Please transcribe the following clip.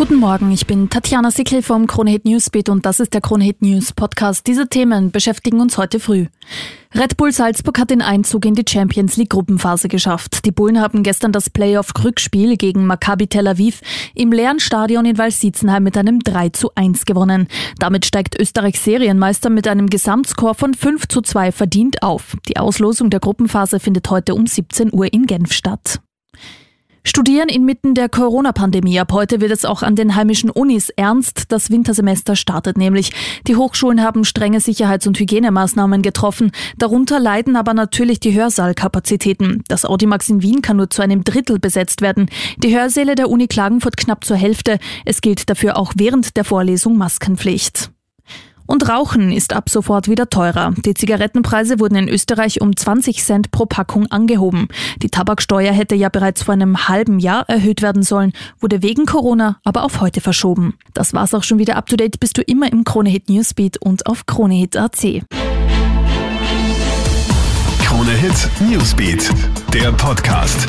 Guten Morgen, ich bin Tatjana Sickel vom Kronehit Newsbeat und das ist der Kronehit News Podcast. Diese Themen beschäftigen uns heute früh. Red Bull Salzburg hat den Einzug in die Champions League Gruppenphase geschafft. Die Bullen haben gestern das Playoff-Rückspiel gegen Maccabi Tel Aviv im leeren Stadion in Walsitzenheim mit einem 3 zu 1 gewonnen. Damit steigt Österreichs Serienmeister mit einem Gesamtscore von 5 zu 2 verdient auf. Die Auslosung der Gruppenphase findet heute um 17 Uhr in Genf statt. Studieren inmitten der Corona-Pandemie. Ab heute wird es auch an den heimischen Unis ernst. Das Wintersemester startet nämlich. Die Hochschulen haben strenge Sicherheits- und Hygienemaßnahmen getroffen. Darunter leiden aber natürlich die Hörsaalkapazitäten. Das Audimax in Wien kann nur zu einem Drittel besetzt werden. Die Hörsäle der Uni Klagenfurt knapp zur Hälfte. Es gilt dafür auch während der Vorlesung Maskenpflicht. Und Rauchen ist ab sofort wieder teurer. Die Zigarettenpreise wurden in Österreich um 20 Cent pro Packung angehoben. Die Tabaksteuer hätte ja bereits vor einem halben Jahr erhöht werden sollen, wurde wegen Corona aber auf heute verschoben. Das war's auch schon wieder up to date. Bist du immer im Kronehit Newsbeat und auf Kronehit.at. Kronehit Newsbeat, der Podcast.